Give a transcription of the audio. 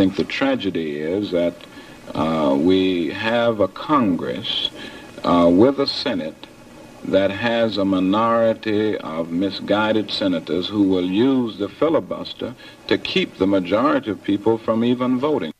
think the tragedy is that uh, we have a Congress uh, with a Senate that has a minority of misguided senators who will use the filibuster to keep the majority of people from even voting.